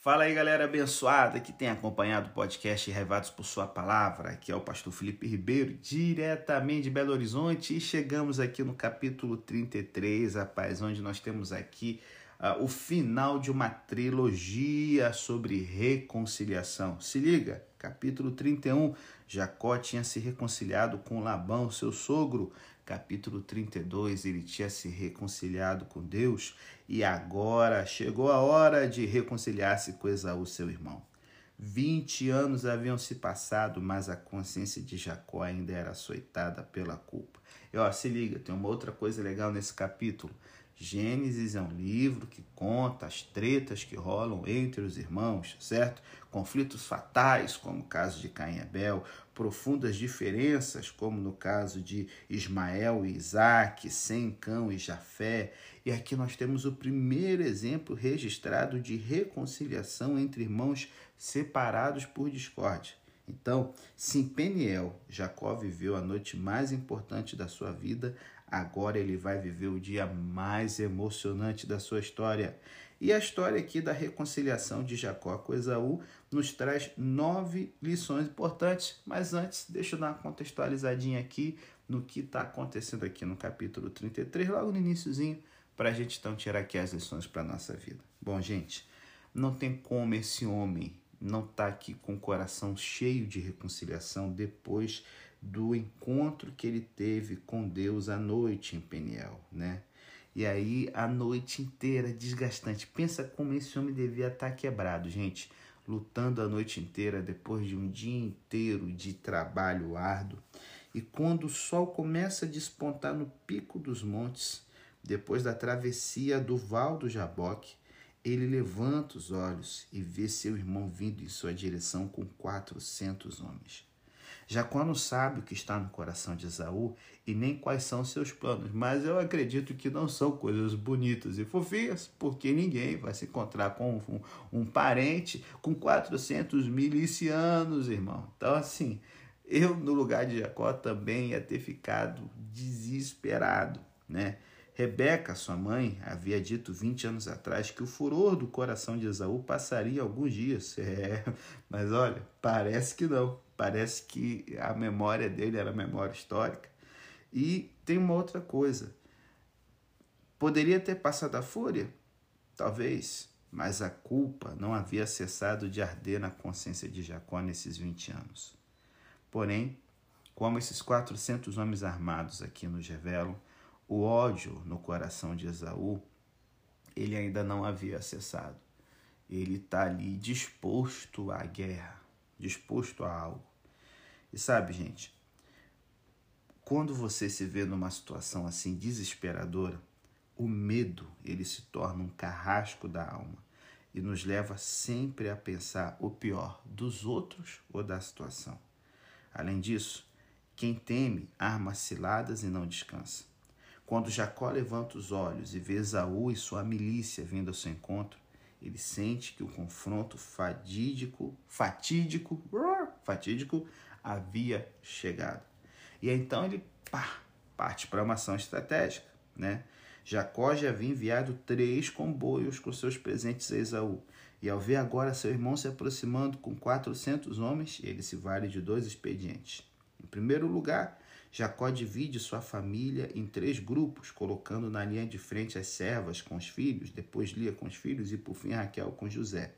Fala aí, galera abençoada que tem acompanhado o podcast Revados por Sua Palavra. Aqui é o pastor Felipe Ribeiro, diretamente de Belo Horizonte, e chegamos aqui no capítulo 33, rapaz, onde nós temos aqui uh, o final de uma trilogia sobre reconciliação. Se liga, capítulo 31, Jacó tinha se reconciliado com Labão, seu sogro. Capítulo 32, ele tinha se reconciliado com Deus e agora chegou a hora de reconciliar-se com Esaú, seu irmão. Vinte anos haviam se passado, mas a consciência de Jacó ainda era açoitada pela culpa. E ó, se liga, tem uma outra coisa legal nesse capítulo. Gênesis é um livro que conta as tretas que rolam entre os irmãos, certo? Conflitos fatais, como o caso de Caim e Abel, profundas diferenças, como no caso de Ismael e Isaac, Sem, Cão e Jafé. E aqui nós temos o primeiro exemplo registrado de reconciliação entre irmãos separados por discórdia. Então, se em Peniel Jacó viveu a noite mais importante da sua vida, Agora ele vai viver o dia mais emocionante da sua história. E a história aqui da reconciliação de Jacó com Esaú nos traz nove lições importantes. Mas antes, deixa eu dar uma contextualizadinha aqui no que está acontecendo aqui no capítulo 33, logo no iníciozinho, para a gente então tirar aqui as lições para a nossa vida. Bom, gente, não tem como esse homem não estar tá aqui com o coração cheio de reconciliação depois do encontro que ele teve com Deus à noite em Peniel, né? E aí a noite inteira desgastante. Pensa como esse homem devia estar quebrado, gente, lutando a noite inteira depois de um dia inteiro de trabalho árduo. E quando o sol começa a despontar no pico dos montes, depois da travessia do Val do Jaboque, ele levanta os olhos e vê seu irmão vindo em sua direção com quatrocentos homens. Jacó não sabe o que está no coração de Esaú e nem quais são seus planos, mas eu acredito que não são coisas bonitas e fofinhas, porque ninguém vai se encontrar com um, um parente com 400 milicianos, irmão. Então, assim, eu no lugar de Jacó também ia ter ficado desesperado, né? Rebeca, sua mãe, havia dito 20 anos atrás que o furor do coração de Esaú passaria alguns dias. É, mas olha, parece que não. Parece que a memória dele era memória histórica. E tem uma outra coisa. Poderia ter passado a fúria? Talvez, mas a culpa não havia cessado de arder na consciência de Jacó nesses 20 anos. Porém, como esses 400 homens armados aqui nos revelam, o ódio no coração de Esaú, ele ainda não havia cessado. Ele está ali disposto à guerra, disposto a algo. E sabe, gente, quando você se vê numa situação assim desesperadora, o medo ele se torna um carrasco da alma e nos leva sempre a pensar o pior dos outros ou da situação. Além disso, quem teme arma ciladas e não descansa. Quando Jacó levanta os olhos e vê Esaú e sua milícia vindo ao seu encontro, ele sente que o confronto fadídico, fatídico, fatídico havia chegado. E então ele pá, parte para uma ação estratégica, né? Jacó já havia enviado três comboios com seus presentes a Esaú. E ao ver agora seu irmão se aproximando com 400 homens, ele se vale de dois expedientes. Em primeiro lugar, Jacó divide sua família em três grupos, colocando na linha de frente as servas com os filhos, depois Lia com os filhos e por fim Raquel com José.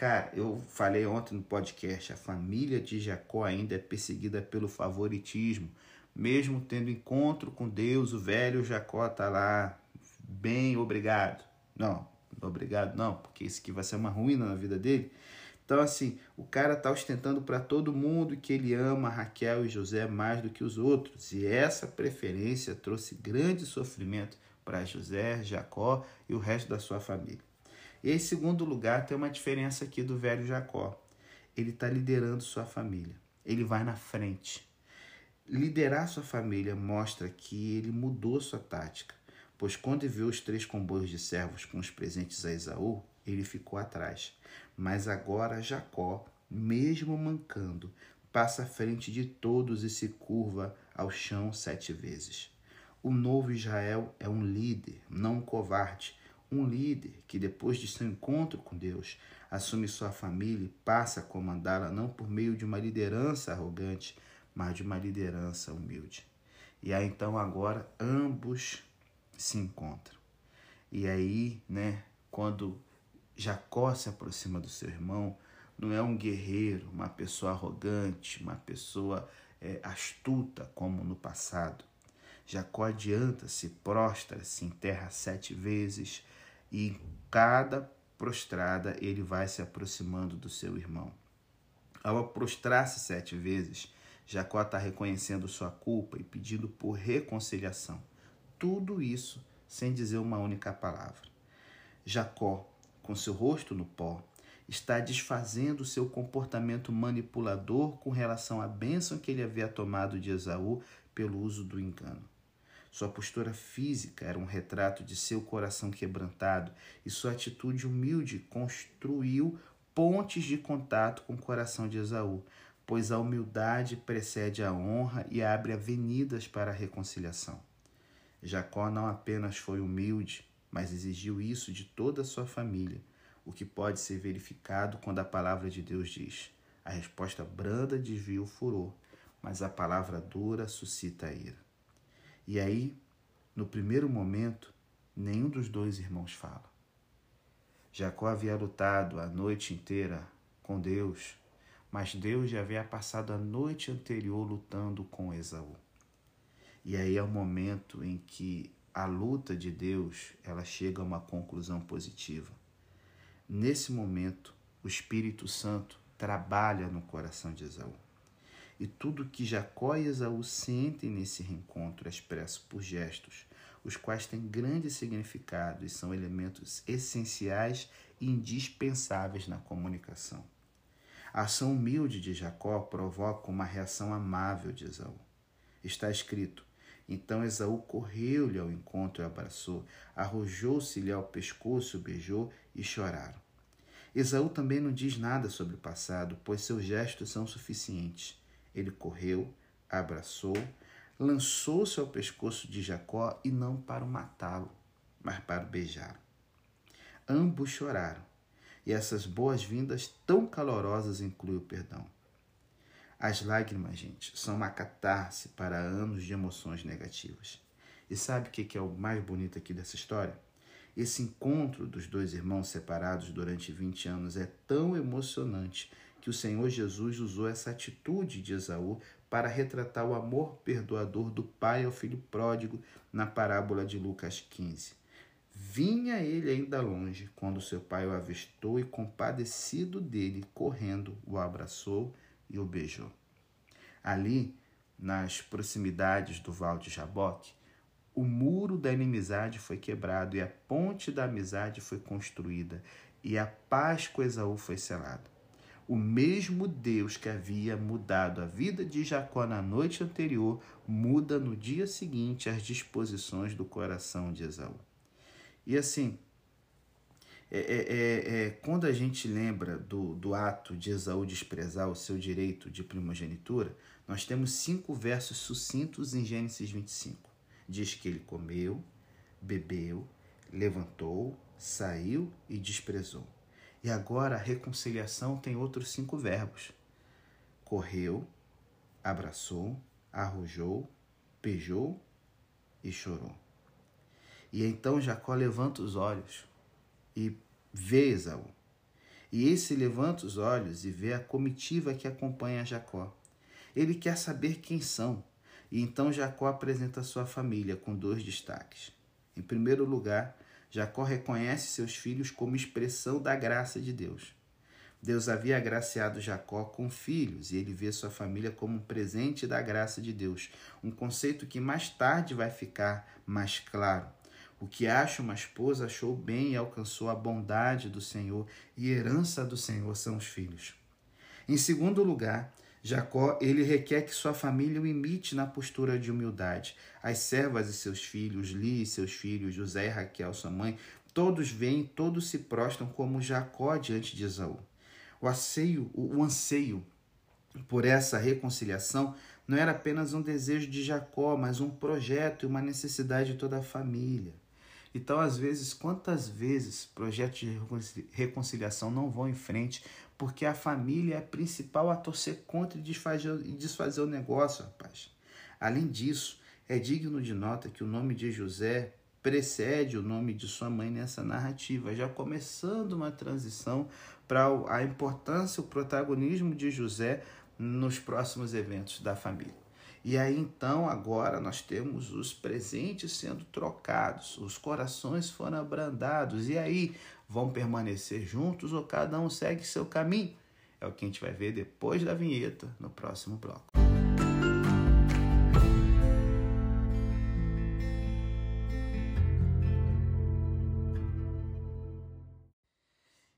Cara, eu falei ontem no podcast, a família de Jacó ainda é perseguida pelo favoritismo. Mesmo tendo encontro com Deus, o velho Jacó está lá, bem, obrigado. Não, obrigado não, porque isso aqui vai ser uma ruína na vida dele. Então, assim, o cara está ostentando para todo mundo que ele ama Raquel e José mais do que os outros. E essa preferência trouxe grande sofrimento para José, Jacó e o resto da sua família. E em segundo lugar, tem uma diferença aqui do velho Jacó. Ele está liderando sua família. Ele vai na frente. Liderar sua família mostra que ele mudou sua tática, pois quando viu os três comboios de servos com os presentes a Esaú, ele ficou atrás. Mas agora Jacó, mesmo mancando, passa à frente de todos e se curva ao chão sete vezes. O novo Israel é um líder, não um covarde. Um líder que, depois de seu encontro com Deus, assume sua família e passa a comandá-la não por meio de uma liderança arrogante, mas de uma liderança humilde. E aí então agora ambos se encontram. E aí, né, quando Jacó se aproxima do seu irmão, não é um guerreiro, uma pessoa arrogante, uma pessoa é, astuta como no passado. Jacó adianta-se, prostra-se, enterra sete vezes e em cada prostrada ele vai se aproximando do seu irmão. Ao prostrar-se sete vezes, Jacó está reconhecendo sua culpa e pedindo por reconciliação. Tudo isso sem dizer uma única palavra. Jacó, com seu rosto no pó, está desfazendo seu comportamento manipulador com relação à bênção que ele havia tomado de Esaú pelo uso do engano. Sua postura física era um retrato de seu coração quebrantado e sua atitude humilde construiu pontes de contato com o coração de Esaú, pois a humildade precede a honra e abre avenidas para a reconciliação. Jacó não apenas foi humilde, mas exigiu isso de toda a sua família, o que pode ser verificado quando a palavra de Deus diz: a resposta branda desvia o furor, mas a palavra dura suscita a ira. E aí, no primeiro momento, nenhum dos dois irmãos fala. Jacó havia lutado a noite inteira com Deus, mas Deus já havia passado a noite anterior lutando com Esaú. E aí é o momento em que a luta de Deus ela chega a uma conclusão positiva. Nesse momento, o Espírito Santo trabalha no coração de Esaú. E tudo que Jacó e Esaú sentem nesse reencontro é expresso por gestos, os quais têm grande significado e são elementos essenciais e indispensáveis na comunicação. A ação humilde de Jacó provoca uma reação amável de Esaú. Está escrito: Então Esaú correu-lhe ao encontro e abraçou, arrojou-se-lhe ao pescoço, beijou e choraram. Esaú também não diz nada sobre o passado, pois seus gestos são suficientes. Ele correu, abraçou, lançou-se ao pescoço de Jacó e não para matá-lo, mas para o beijar. Ambos choraram, e essas boas-vindas tão calorosas incluem o perdão. As lágrimas, gente, são uma catarse para anos de emoções negativas. E sabe o que é o mais bonito aqui dessa história? Esse encontro dos dois irmãos separados durante 20 anos é tão emocionante que o Senhor Jesus usou essa atitude de Esaú para retratar o amor perdoador do pai ao filho pródigo na parábola de Lucas 15. Vinha ele ainda longe, quando seu pai o avistou e, compadecido dele, correndo, o abraçou e o beijou. Ali, nas proximidades do Val de Jaboque, o muro da inimizade foi quebrado e a ponte da amizade foi construída, e a paz com Esaú foi selada o mesmo Deus que havia mudado a vida de Jacó na noite anterior muda no dia seguinte as disposições do coração de Esaú. E assim, é, é, é, é, quando a gente lembra do, do ato de Esaú desprezar o seu direito de primogenitura, nós temos cinco versos sucintos em Gênesis 25. Diz que ele comeu, bebeu, levantou, saiu e desprezou. E agora a reconciliação tem outros cinco verbos: correu, abraçou, arrojou, beijou e chorou. E então Jacó levanta os olhos e vê Esaú. E esse levanta os olhos e vê a comitiva que acompanha Jacó. Ele quer saber quem são. E então Jacó apresenta sua família com dois destaques. Em primeiro lugar, Jacó reconhece seus filhos como expressão da graça de Deus. Deus havia agraciado Jacó com filhos e ele vê sua família como um presente da graça de Deus, um conceito que mais tarde vai ficar mais claro. O que acha uma esposa achou bem e alcançou a bondade do Senhor, e herança do Senhor são os filhos. Em segundo lugar, Jacó, ele requer que sua família o imite na postura de humildade. As servas e seus filhos, Li e seus filhos, José e Raquel, sua mãe, todos vêm, todos se prostram como Jacó diante de Esaú. O anseio, o anseio por essa reconciliação não era apenas um desejo de Jacó, mas um projeto e uma necessidade de toda a família. Então, às vezes, quantas vezes projetos de reconciliação não vão em frente porque a família é a principal a torcer contra e desfazer, desfazer o negócio, rapaz. Além disso, é digno de nota que o nome de José precede o nome de sua mãe nessa narrativa, já começando uma transição para a importância, o protagonismo de José nos próximos eventos da família. E aí então agora nós temos os presentes sendo trocados, os corações foram abrandados, e aí vão permanecer juntos ou cada um segue seu caminho? É o que a gente vai ver depois da vinheta no próximo bloco.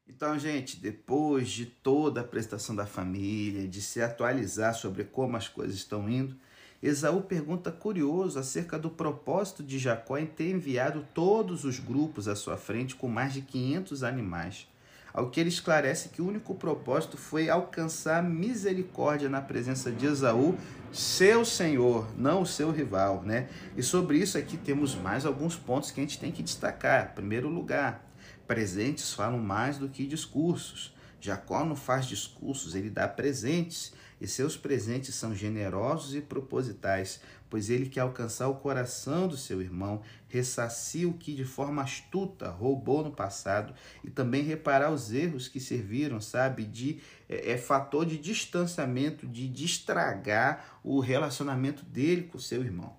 Então, gente, depois de toda a prestação da família, de se atualizar sobre como as coisas estão indo, Esaú pergunta curioso acerca do propósito de Jacó em ter enviado todos os grupos à sua frente com mais de 500 animais. Ao que ele esclarece que o único propósito foi alcançar misericórdia na presença de Esaú, seu senhor, não o seu rival, né? E sobre isso aqui temos mais alguns pontos que a gente tem que destacar. Em primeiro lugar, presentes falam mais do que discursos. Jacó não faz discursos, ele dá presentes e seus presentes são generosos e propositais, pois ele quer alcançar o coração do seu irmão, ressarcir o que de forma astuta roubou no passado e também reparar os erros que serviram, sabe, de é, é fator de distanciamento, de, de estragar o relacionamento dele com seu irmão.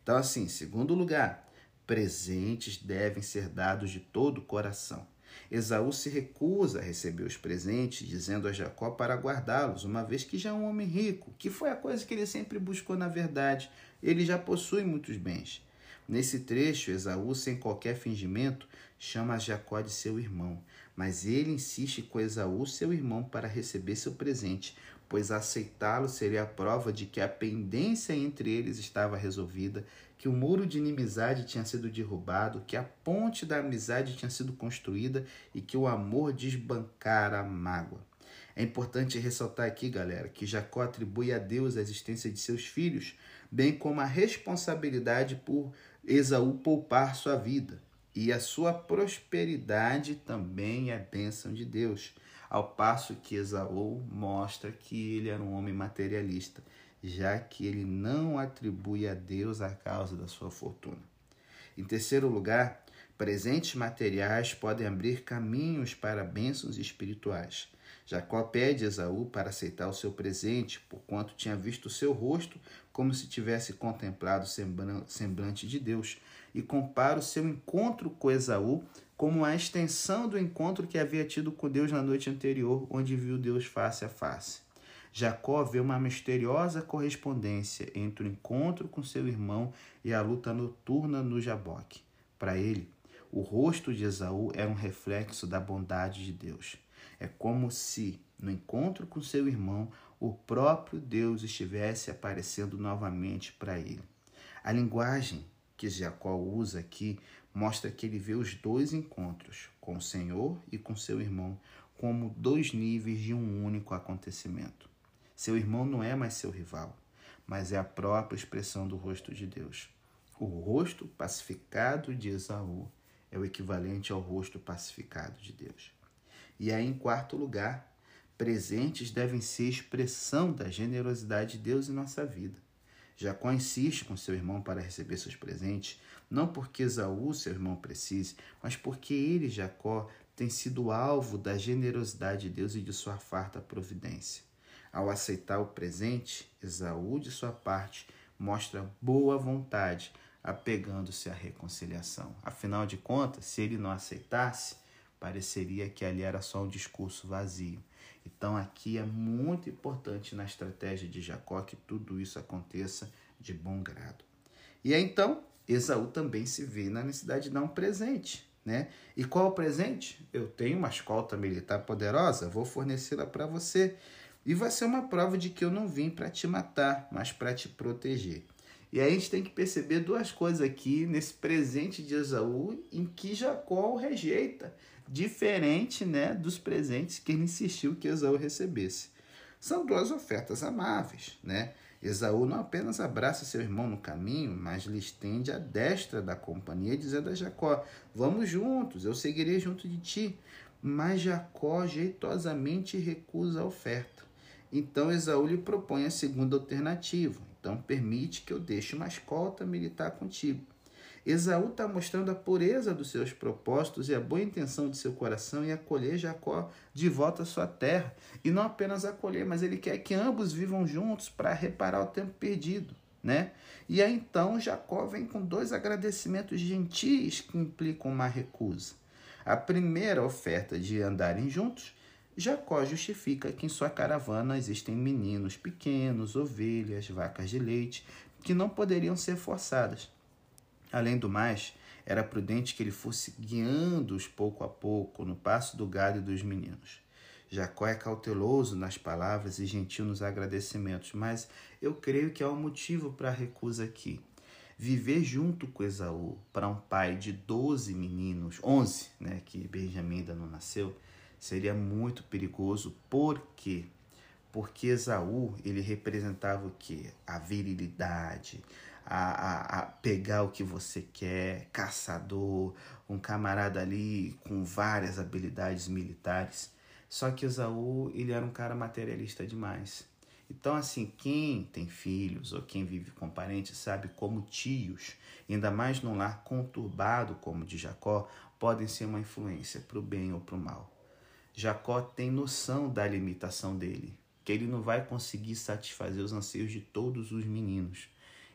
Então, assim, segundo lugar, presentes devem ser dados de todo o coração. Esaú se recusa a receber os presentes, dizendo a Jacó para guardá-los, uma vez que já é um homem rico, que foi a coisa que ele sempre buscou na verdade. Ele já possui muitos bens. Nesse trecho, Esaú, sem qualquer fingimento, chama Jacó de seu irmão, mas ele insiste com Esaú, seu irmão, para receber seu presente, pois aceitá-lo seria a prova de que a pendência entre eles estava resolvida, que o muro de inimizade tinha sido derrubado, que a ponte da amizade tinha sido construída e que o amor desbancara a mágoa. É importante ressaltar aqui, galera, que Jacó atribui a Deus a existência de seus filhos, bem como a responsabilidade por Esaú poupar sua vida. E a sua prosperidade também é bênção de Deus ao passo que Esaú mostra que ele era um homem materialista, já que ele não atribui a Deus a causa da sua fortuna. Em terceiro lugar, presentes materiais podem abrir caminhos para bênçãos espirituais. Jacó pede a Esaú para aceitar o seu presente, porquanto tinha visto o seu rosto como se tivesse contemplado o semblante de Deus, e compara o seu encontro com Esaú como a extensão do encontro que havia tido com Deus na noite anterior, onde viu Deus face a face. Jacó vê uma misteriosa correspondência entre o encontro com seu irmão e a luta noturna no Jaboque. Para ele, o rosto de Esaú era um reflexo da bondade de Deus. É como se, no encontro com seu irmão, o próprio Deus estivesse aparecendo novamente para ele. A linguagem que Jacó usa aqui mostra que ele vê os dois encontros, com o Senhor e com seu irmão, como dois níveis de um único acontecimento. Seu irmão não é mais seu rival, mas é a própria expressão do rosto de Deus. O rosto pacificado de Esaú é o equivalente ao rosto pacificado de Deus. E aí, em quarto lugar, presentes devem ser expressão da generosidade de Deus em nossa vida. Jacó insiste com seu irmão para receber seus presentes, não porque Esaú, seu irmão, precise, mas porque ele, Jacó, tem sido alvo da generosidade de Deus e de sua farta providência. Ao aceitar o presente, Esaú, de sua parte, mostra boa vontade, apegando-se à reconciliação. Afinal de contas, se ele não aceitasse, pareceria que ali era só um discurso vazio. Então, aqui é muito importante na estratégia de Jacó que tudo isso aconteça de bom grado. E aí, então, Esaú também se vê na necessidade de dar um presente. Né? E qual o presente? Eu tenho uma escolta militar poderosa, vou fornecê-la para você. E vai ser uma prova de que eu não vim para te matar, mas para te proteger. E aí a gente tem que perceber duas coisas aqui nesse presente de Esaú em que Jacó o rejeita, diferente né, dos presentes que ele insistiu que Esaú recebesse. São duas ofertas amáveis, né? Esaú não apenas abraça seu irmão no caminho, mas lhe estende a destra da companhia, dizendo a Jacó: Vamos juntos, eu seguirei junto de ti. Mas Jacó jeitosamente recusa a oferta. Então Esaú lhe propõe a segunda alternativa. Então permite que eu deixe uma escolta militar contigo. Esaú está mostrando a pureza dos seus propósitos e a boa intenção de seu coração em acolher Jacó de volta à sua terra. E não apenas acolher, mas ele quer que ambos vivam juntos para reparar o tempo perdido. Né? E aí então Jacó vem com dois agradecimentos gentis que implicam uma recusa. A primeira oferta de andarem juntos, Jacó justifica que em sua caravana existem meninos pequenos, ovelhas, vacas de leite, que não poderiam ser forçadas. Além do mais, era prudente que ele fosse guiando-os pouco a pouco no passo do gado e dos meninos. Jacó é cauteloso nas palavras e gentil nos agradecimentos, mas eu creio que há um motivo para a recusa aqui. Viver junto com Esaú para um pai de 12 meninos, 11, né, que Benjamim ainda não nasceu, seria muito perigoso. Por quê? Porque Esaú, ele representava o quê? A virilidade, a, a, a, pegar o que você quer, caçador, um camarada ali com várias habilidades militares. Só que Esaú, ele era um cara materialista demais. Então, assim, quem tem filhos ou quem vive com parentes sabe como tios, ainda mais num lar conturbado como o de Jacó, podem ser uma influência para o bem ou para o mal. Jacó tem noção da limitação dele, que ele não vai conseguir satisfazer os anseios de todos os meninos.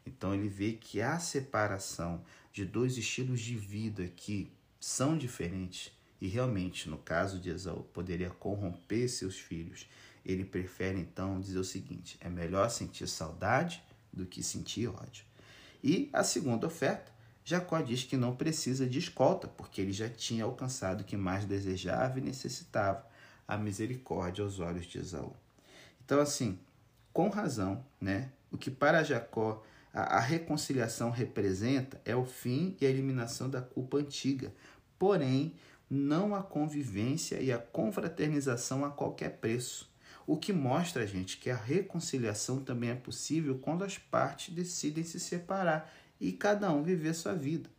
Então ele vê que a separação de dois estilos de vida que são diferentes e realmente, no caso de Esaú, poderia corromper seus filhos. Ele prefere então dizer o seguinte: é melhor sentir saudade do que sentir ódio. E a segunda oferta, Jacó diz que não precisa de escolta, porque ele já tinha alcançado o que mais desejava e necessitava, a misericórdia aos olhos de Esaú. Então, assim, com razão, né? O que para Jacó a, a reconciliação representa é o fim e a eliminação da culpa antiga, porém, não a convivência e a confraternização a qualquer preço. O que mostra, gente, que a reconciliação também é possível quando as partes decidem se separar e cada um viver sua vida.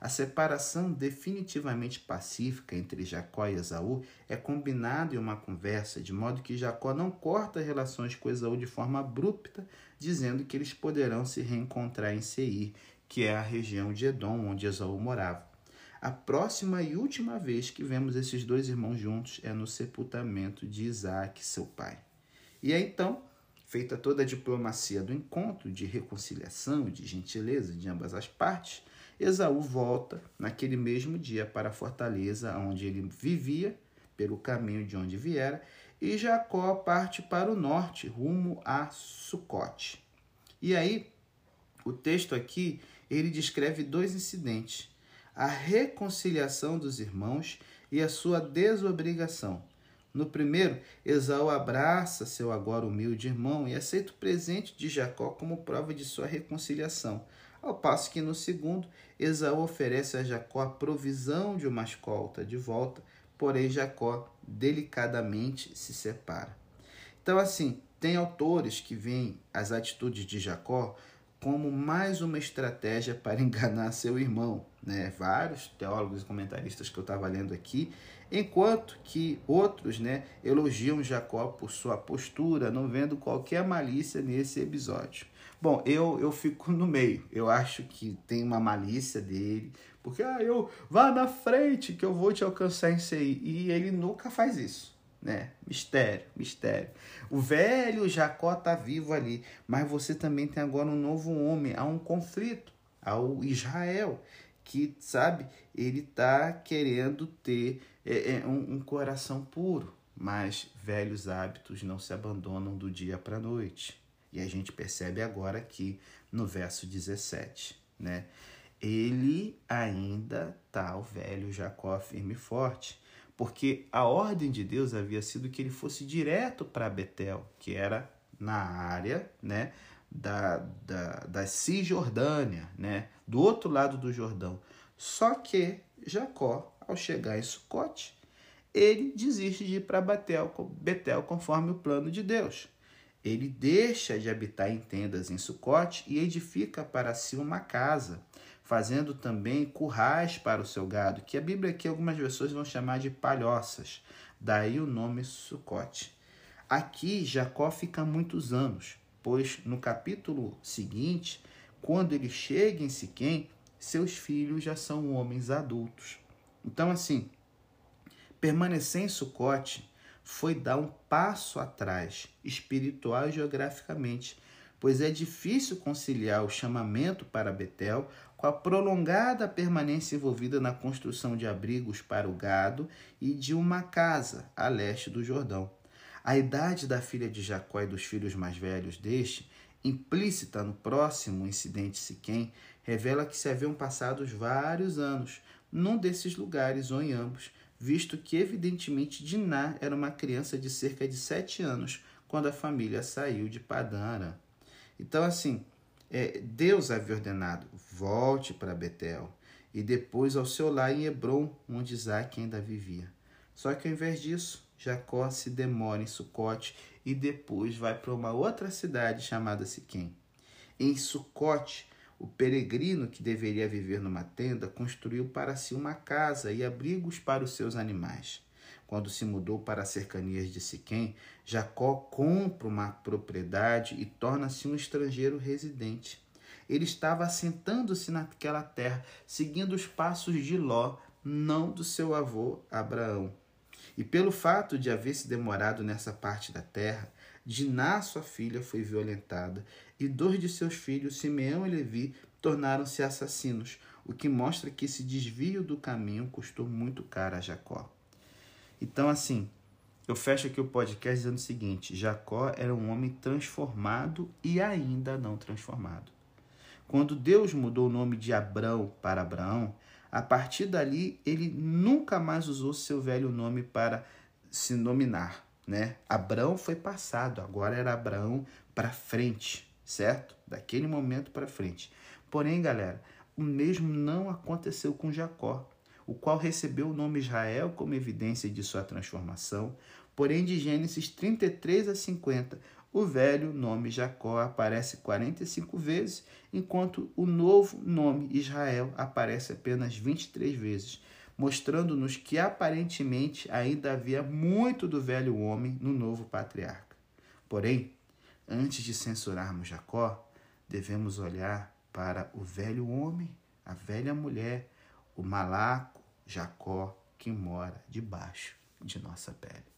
A separação definitivamente pacífica entre Jacó e Esaú é combinada em uma conversa, de modo que Jacó não corta relações com Esaú de forma abrupta, dizendo que eles poderão se reencontrar em Seir, que é a região de Edom onde Esaú morava. A próxima e última vez que vemos esses dois irmãos juntos é no sepultamento de Isaac, seu pai. E é então, feita toda a diplomacia do encontro, de reconciliação, de gentileza de ambas as partes, Esaú volta naquele mesmo dia para a fortaleza onde ele vivia, pelo caminho de onde viera, e Jacó parte para o norte, rumo a Sucote. E aí, o texto aqui, ele descreve dois incidentes: a reconciliação dos irmãos e a sua desobrigação. No primeiro, Esaú abraça seu agora humilde irmão e aceita o presente de Jacó como prova de sua reconciliação. Ao passo que no segundo, Esaú oferece a Jacó a provisão de uma escolta de volta, porém Jacó delicadamente se separa. Então, assim, tem autores que veem as atitudes de Jacó como mais uma estratégia para enganar seu irmão. Né? Vários teólogos e comentaristas que eu estava lendo aqui, enquanto que outros né, elogiam Jacó por sua postura, não vendo qualquer malícia nesse episódio. Bom, eu, eu fico no meio. Eu acho que tem uma malícia dele, porque ah, eu vá na frente que eu vou te alcançar em si. E ele nunca faz isso, né? Mistério, mistério. O velho Jacó tá vivo ali, mas você também tem agora um novo homem, há um conflito, ao Israel, que, sabe, ele tá querendo ter é, é, um, um coração puro, mas velhos hábitos não se abandonam do dia para a noite. E a gente percebe agora aqui no verso 17, né? Ele ainda tá o velho Jacó firme e forte, porque a ordem de Deus havia sido que ele fosse direto para Betel, que era na área, né, da, da, da Cisjordânia, né, do outro lado do Jordão. Só que Jacó, ao chegar em Sucote, ele desiste de ir para Betel, Betel conforme o plano de Deus. ele deixa de habitar em tendas em Sucote e edifica para si uma casa, fazendo também currais para o seu gado, que a Bíblia aqui algumas pessoas vão chamar de palhoças, daí o nome Sucote. Aqui Jacó fica muitos anos, pois no capítulo seguinte, quando ele chega em Siquém, seus filhos já são homens adultos. Então assim, permanecer em Sucote foi dar um passo atrás, espiritual e geograficamente, pois é difícil conciliar o chamamento para Betel com a prolongada permanência envolvida na construção de abrigos para o gado e de uma casa a leste do Jordão. A idade da filha de Jacó e dos filhos mais velhos deste, implícita no próximo incidente Siquém, revela que se haviam passados vários anos num desses lugares ou em ambos, visto que evidentemente Diná era uma criança de cerca de sete anos quando a família saiu de Padã Aram. Então, assim, é, Deus havia ordenado, volte para Betel e depois ao seu lar em Hebron, onde Isaac ainda vivia. Só que ao invés disso, Jacó se demora em Sucote e depois vai para uma outra cidade chamada Siquém. Em Sucote, o peregrino que deveria viver numa tenda construiu para si uma casa e abrigos para os seus animais. Quando se mudou para as cercanias de Siquém, Jacó compra uma propriedade e torna-se um estrangeiro residente. Ele estava assentando-se naquela terra, seguindo os passos de Ló, não do seu avô Abraão. E pelo fato de haver se demorado nessa parte da terra, Diná, sua filha, foi violentada, e dois de seus filhos, Simeão e Levi, tornaram-se assassinos, o que mostra que esse desvio do caminho custou muito caro a Jacó. Então, assim, eu fecho aqui o podcast dizendo o seguinte: Jacó era um homem transformado e ainda não transformado. Quando Deus mudou o nome de Abrão para Abraão, a partir dali ele nunca mais usou seu velho nome para se nominar né? Abraão foi passado, agora era Abraão para frente, certo? Daquele momento para frente. Porém, galera, o mesmo não aconteceu com Jacó, o qual recebeu o nome Israel como evidência de sua transformação. Porém, de Gênesis 33 a 50, o velho nome Jacó aparece 45 vezes, enquanto o novo nome Israel aparece apenas 23 vezes mostrando-nos que aparentemente ainda havia muito do velho homem no novo patriarca. Porém, antes de censurarmos Jacó, devemos olhar para o velho homem, a velha mulher, o malaco Jacó que mora debaixo de nossa pele.